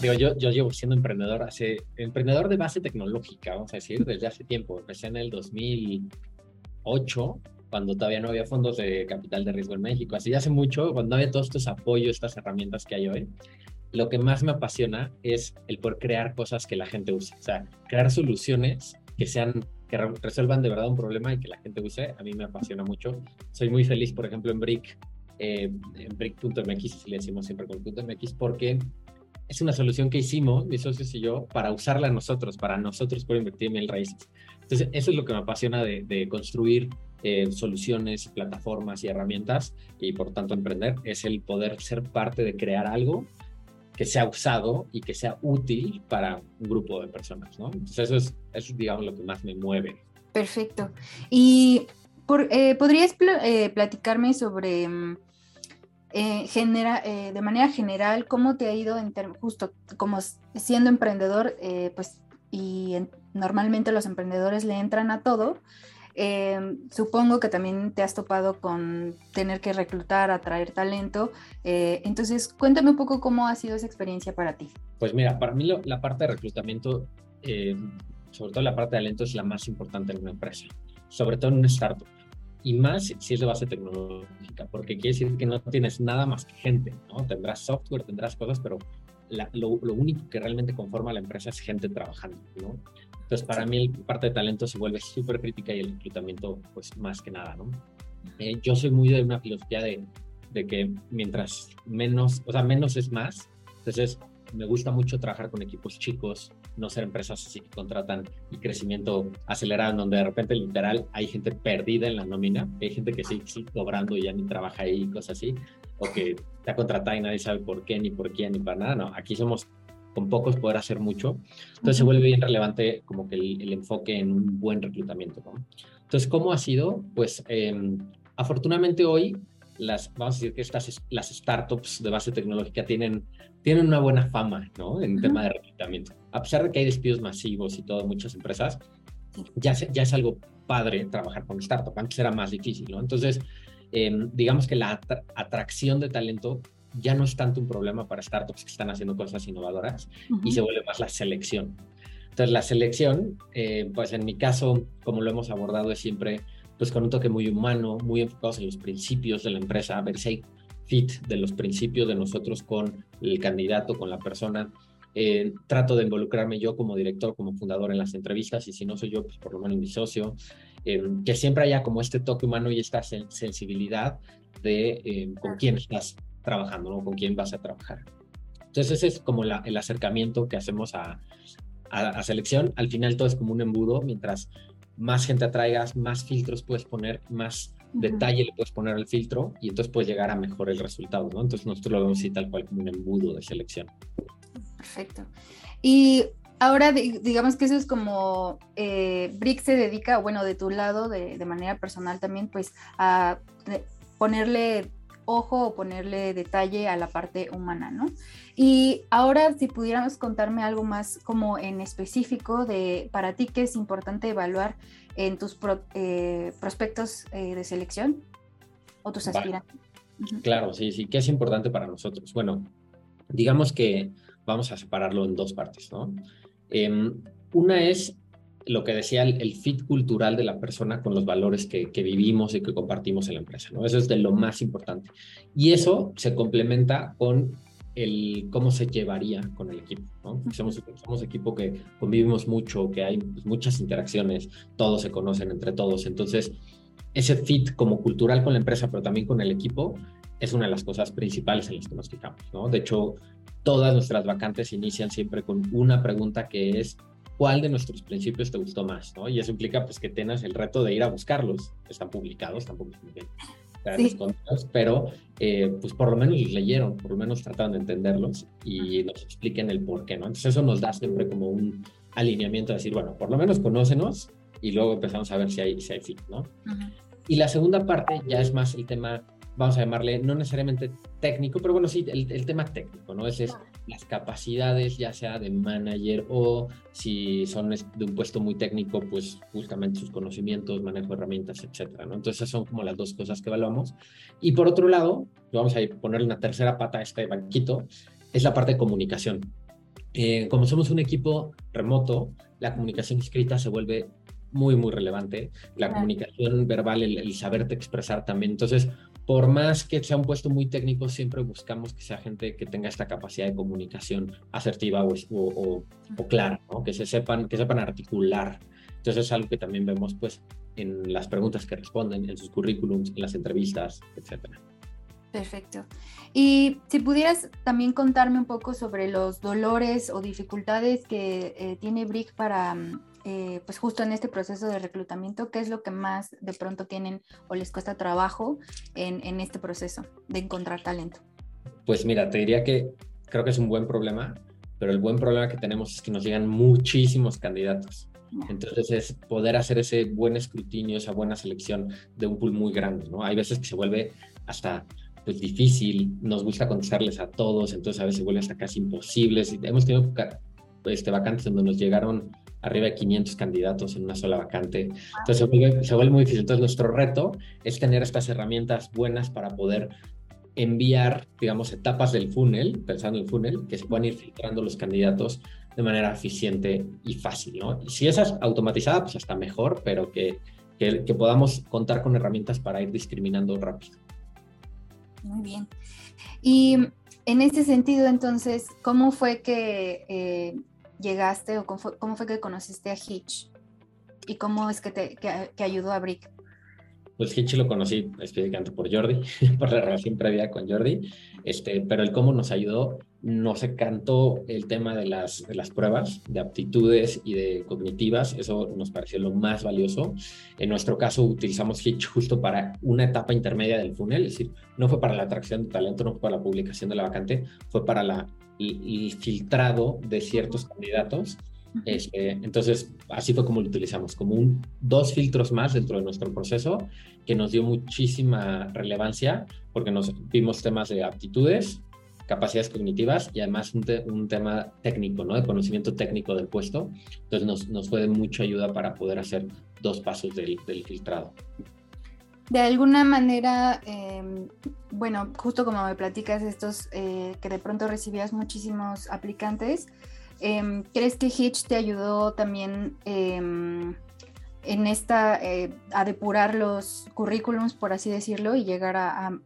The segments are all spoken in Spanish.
Digo, yo, yo llevo siendo emprendedor hace, emprendedor de base tecnológica, vamos a decir, desde hace tiempo. Empecé en el 2008, cuando todavía no había fondos de capital de riesgo en México. Así hace mucho, cuando no había todos estos apoyos, estas herramientas que hay hoy. Lo que más me apasiona es el poder crear cosas que la gente use. O sea, crear soluciones que sean que resuelvan de verdad un problema y que la gente use, a mí me apasiona mucho. Soy muy feliz, por ejemplo, en Brick, eh, en Brick.mx, si le decimos siempre con .mx, porque es una solución que hicimos, mis socios y yo, para usarla nosotros, para nosotros poder invertir en el raíces. Entonces, eso es lo que me apasiona de, construir eh, soluciones, plataformas y herramientas y por tanto emprender, es el poder ser parte de crear algo que sea usado y que sea útil para un grupo de personas, ¿no? Entonces, eso es, eso digamos, lo que más me mueve. Perfecto. ¿Y por, eh, podrías eh, platicarme sobre... Eh, genera, eh, de manera general, ¿cómo te ha ido en justo como siendo emprendedor? Eh, pues, y normalmente los emprendedores le entran a todo. supongo que también te has topado con tener que reclutar, atraer talento. entonces, cuéntame un poco cómo ha sido esa experiencia para ti. Pues mira, para mí la parte de reclutamiento, sobre todo la parte de talento, es la más importante en una empresa, sobre todo en un startup y más si es de base tecnológica, porque quiere decir que no tienes nada más que gente, ¿no? Tendrás software, tendrás cosas, pero lo, único que realmente conforma la empresa es gente trabajando, ¿no? Entonces, para mí, la parte de talento se vuelve súper crítica y el reclutamiento, pues, más que nada, ¿no? Eh, yo soy muy de una filosofía de, de que mientras menos, o sea, menos es más. Entonces, me gusta mucho trabajar con equipos chicos, no ser empresas así que contratan y crecimiento acelerado, donde de repente literal hay gente perdida en la nómina, hay gente que sigue, cobrando y ya ni trabaja ahí, cosas así, o que te ha contratado y nadie sabe por qué, ni por quién, ni para nada. No, aquí somos con pocos poder hacer mucho. Entonces se vuelve bien relevante como que el, enfoque en un buen reclutamiento. ¿no? Entonces, ¿cómo ha sido? Pues em, afortunadamente hoy las, vamos a decir que estas, las startups de base tecnológica tienen, tienen una buena fama, ¿no? En tema de reclutamiento. A pesar de que hay despidos masivos y todo, muchas empresas, ya, ya es algo padre trabajar con startup. Antes era más difícil, ¿no? Entonces, em, digamos que la atracción de talento ya no es tanto un problema para startups que están haciendo cosas innovadoras y se vuelve más la selección. Entonces, la selección, eh, pues en mi caso, como lo hemos abordado, es siempre pues con un toque muy humano, muy enfocados en los principios de la empresa, a ver si hay fit de los principios de nosotros con el candidato, con la persona. Eh, trato de involucrarme yo como director, como fundador en las entrevistas y si no soy yo, pues por lo menos mi socio, eh, que siempre haya como este toque humano y esta sensibilidad de eh, con quién estás trabajando, ¿no? con quién vas a trabajar. Entonces ese es como la, el acercamiento que hacemos a, a, a, selección. Al final todo es como un embudo, mientras más gente atraigas, más filtros puedes poner, más detalle le puedes poner al filtro y entonces puedes llegar a mejores resultados, ¿no? Entonces nosotros lo vemos así tal cual como un embudo de selección. Perfecto. Y ahora digamos que eso es como eh, Brick se dedica, bueno, de tu lado, de, de manera personal también, pues a ponerle ojo o ponerle detalle a la parte humana, ¿no? Y ahora si pudiéramos contarme algo más como en específico de para ti qué es importante evaluar en tus eh, prospectos eh, de selección o tus aspirantes. Claro, sí, sí, ¿qué es importante para nosotros? Bueno, digamos que vamos a separarlo en dos partes, ¿no? Em, una es lo que decía, el, fit cultural de la persona con los valores que, vivimos y que compartimos en la empresa, ¿no? Eso es de lo más importante. Y eso se complementa con el cómo se llevaría con el equipo, ¿no? Somos, somos equipo que convivimos mucho, que hay pues, muchas interacciones, todos se conocen entre todos, entonces ese fit como cultural con la empresa, pero también con el equipo, es una de las cosas principales en las que nos fijamos, ¿no? De hecho, todas nuestras vacantes inician siempre con una pregunta que es cuál de nuestros principios te gustó más, ¿no? Y eso implica pues que tengas el reto de ir a buscarlos. Están publicados, están publicados, sí. pero eh, pues por lo menos los leyeron, por lo menos trataron de entenderlos y nos expliquen el por qué, ¿no? Entonces eso nos da siempre como un alineamiento de decir, bueno, por lo menos conócenos y luego empezamos a ver si hay, si hay fit, ¿no? Y la segunda parte ya es más el tema vamos a llamarle, no necesariamente técnico, pero bueno, sí, el, tema técnico, ¿no? Es, es las capacidades, ya sea de manager o si son de un puesto muy técnico, pues justamente sus conocimientos, manejo de herramientas, etcétera, ¿no? Entonces, esas son como las dos cosas que evaluamos. Y por otro lado, vamos a ponerle una tercera pata a este banquito, es la parte de comunicación. eh, como somos un equipo remoto, la comunicación escrita se vuelve muy, muy relevante. La comunicación verbal, el, saberte expresar también. Entonces, por más que sea un puesto muy técnico, siempre buscamos que sea gente que tenga esta capacidad de comunicación asertiva o, o, o clara, ¿no? que se sepan, que sepan articular. Entonces es algo que también vemos pues en las preguntas que responden, en sus currículums, en las entrevistas, etcétera. Perfecto. Y si pudieras también contarme un poco sobre los dolores o dificultades que eh, tiene Brick para, mm, eh, pues justo en este proceso de reclutamiento, ¿qué es lo que más de pronto tienen o les cuesta trabajo en, en este proceso de encontrar talento? Pues mira, te diría que creo que es un buen problema, pero el buen problema que tenemos es que nos llegan muchísimos candidatos. Entonces es poder hacer ese buen escrutinio, esa buena selección de un pool muy grande, ¿no? Hay veces que se vuelve hasta pues difícil, nos gusta contestarles a todos, entonces a veces se vuelve hasta casi imposible. Hemos tenido este, vacantes donde nos llegaron arriba de 500 candidatos en una sola vacante. Entonces se vuelve, muy difícil. Entonces nuestro reto es tener estas herramientas buenas para poder enviar, digamos, etapas del funnel, pensando en el funnel, que se puedan ir filtrando los candidatos de manera eficiente y fácil, ¿no? Y si esa es automatizada, pues hasta mejor, pero que, que, que podamos contar con herramientas para ir discriminando rápido. Muy bien. Y en este sentido, entonces, ¿cómo fue que eh, llegaste o cómo fue, que conociste a Hitch? ¿Y cómo es que te que ayudó a Brick? Pues Hitch lo conocí específicamente por Jordi, por la relación previa con Jordi, este, pero el cómo nos ayudó, nos encantó el tema de las, de las pruebas, de aptitudes y de cognitivas, eso nos pareció lo más valioso. En nuestro caso utilizamos Hitch justo para una etapa intermedia del funnel, es decir, no fue para la atracción de talento, no fue para la publicación de la vacante, fue para la, el filtrado de ciertos candidatos este, entonces, así fue como lo utilizamos, como un, dos filtros más dentro de nuestro proceso que nos dio muchísima relevancia porque nos vimos temas de aptitudes, capacidades cognitivas y además un, tema técnico, ¿no? De conocimiento técnico del puesto. Entonces nos, nos fue de mucha ayuda para poder hacer dos pasos del, del filtrado. De alguna manera, em, bueno, justo como me platicas estos, eh, que de pronto recibías muchísimos aplicantes, Em, ¿Crees que Hitch te ayudó también em, en esta, eh, a depurar los currículums, por así decirlo, y llegar a,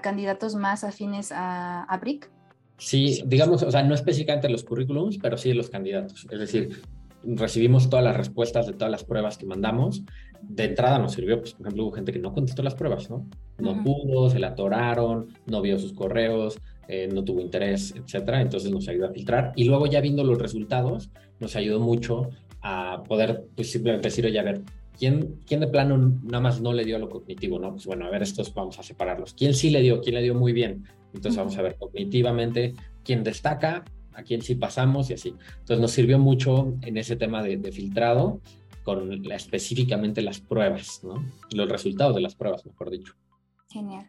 candidatos más afines a, a, BRIC? Sí, digamos, o sea, no específicamente los currículums, pero sí los candidatos. Es decir, recibimos todas las respuestas de todas las pruebas que mandamos. De entrada nos sirvió, pues, por ejemplo, hubo gente que no contestó las pruebas, ¿no? No pudo, se la atoraron, no vio sus correos, eh, no tuvo interés, etcétera. Entonces nos ayudó a filtrar. Y luego ya viendo los resultados, nos ayudó mucho a poder pues, simplemente decir, oye, a ver, ¿quién, ¿quién de plano nada más no le dio lo cognitivo? No, pues bueno, a ver, estos vamos a separarlos. ¿Quién sí le dio? ¿Quién le dio muy bien? Entonces vamos a ver cognitivamente quién destaca, a quién sí pasamos y así. Entonces nos sirvió mucho en ese tema de, filtrado con específicamente las pruebas, ¿no? Los resultados de las pruebas, mejor dicho. Genial.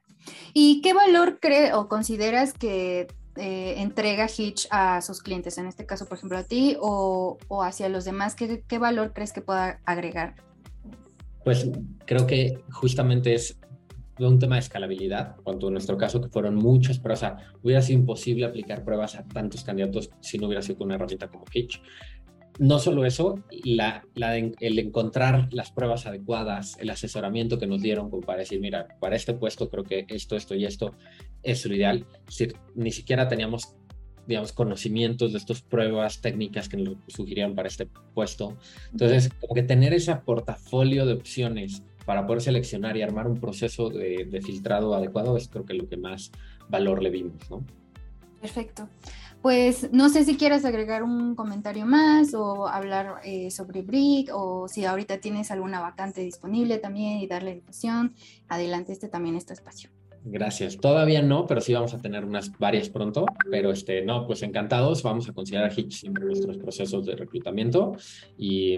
¿Y qué valor cree o consideras que eh, entrega Hitch a sus clientes? En este caso, por ejemplo, a ti o, hacia los demás, ¿qué, ¿qué, valor crees que pueda agregar? Pues creo que justamente es un tema de escalabilidad, cuanto en nuestro caso que fueron muchas pruebas, o sea, hubiera sido imposible aplicar pruebas a tantos candidatos si no hubiera sido con una herramienta como Hitch no solo eso, el encontrar las pruebas adecuadas, el asesoramiento que nos dieron para decir, mira, para este puesto creo que esto, esto y esto es lo ideal. ni siquiera teníamos, digamos, conocimientos de estas pruebas técnicas que nos sugirían para este puesto. Entonces, como que tener ese portafolio de opciones para poder seleccionar y armar un proceso de, filtrado adecuado es creo que lo que más valor le vimos. Perfecto. Pues no sé si quieres agregar un comentario más o hablar eh, sobre Brick o si ahorita tienes alguna vacante disponible también y darle difusión. Adelante, este también es tu espacio. Gracias. Todavía no, pero sí vamos a tener unas varias pronto. Pero este, no, pues encantados. Vamos a considerar Hitch siempre nuestros procesos de reclutamiento y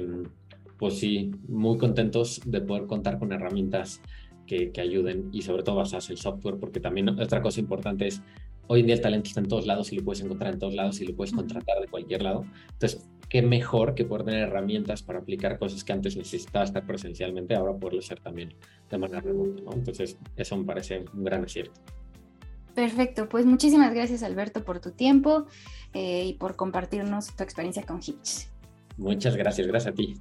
pues sí, muy contentos de poder contar con herramientas que, que ayuden y sobre todo basadas en software, porque también otra cosa importante es hoy en día el talento está en todos lados y lo puedes encontrar en todos lados y lo puedes contratar de cualquier lado. Entonces, qué mejor que poder tener herramientas para aplicar cosas que antes necesitaba estar presencialmente, ahora poderlo hacer también de manera remota. Entonces, eso me parece un gran acierto. Perfecto, pues muchísimas gracias Alberto por tu tiempo eh, y por compartirnos tu experiencia con Hitch. Muchas gracias, gracias a ti.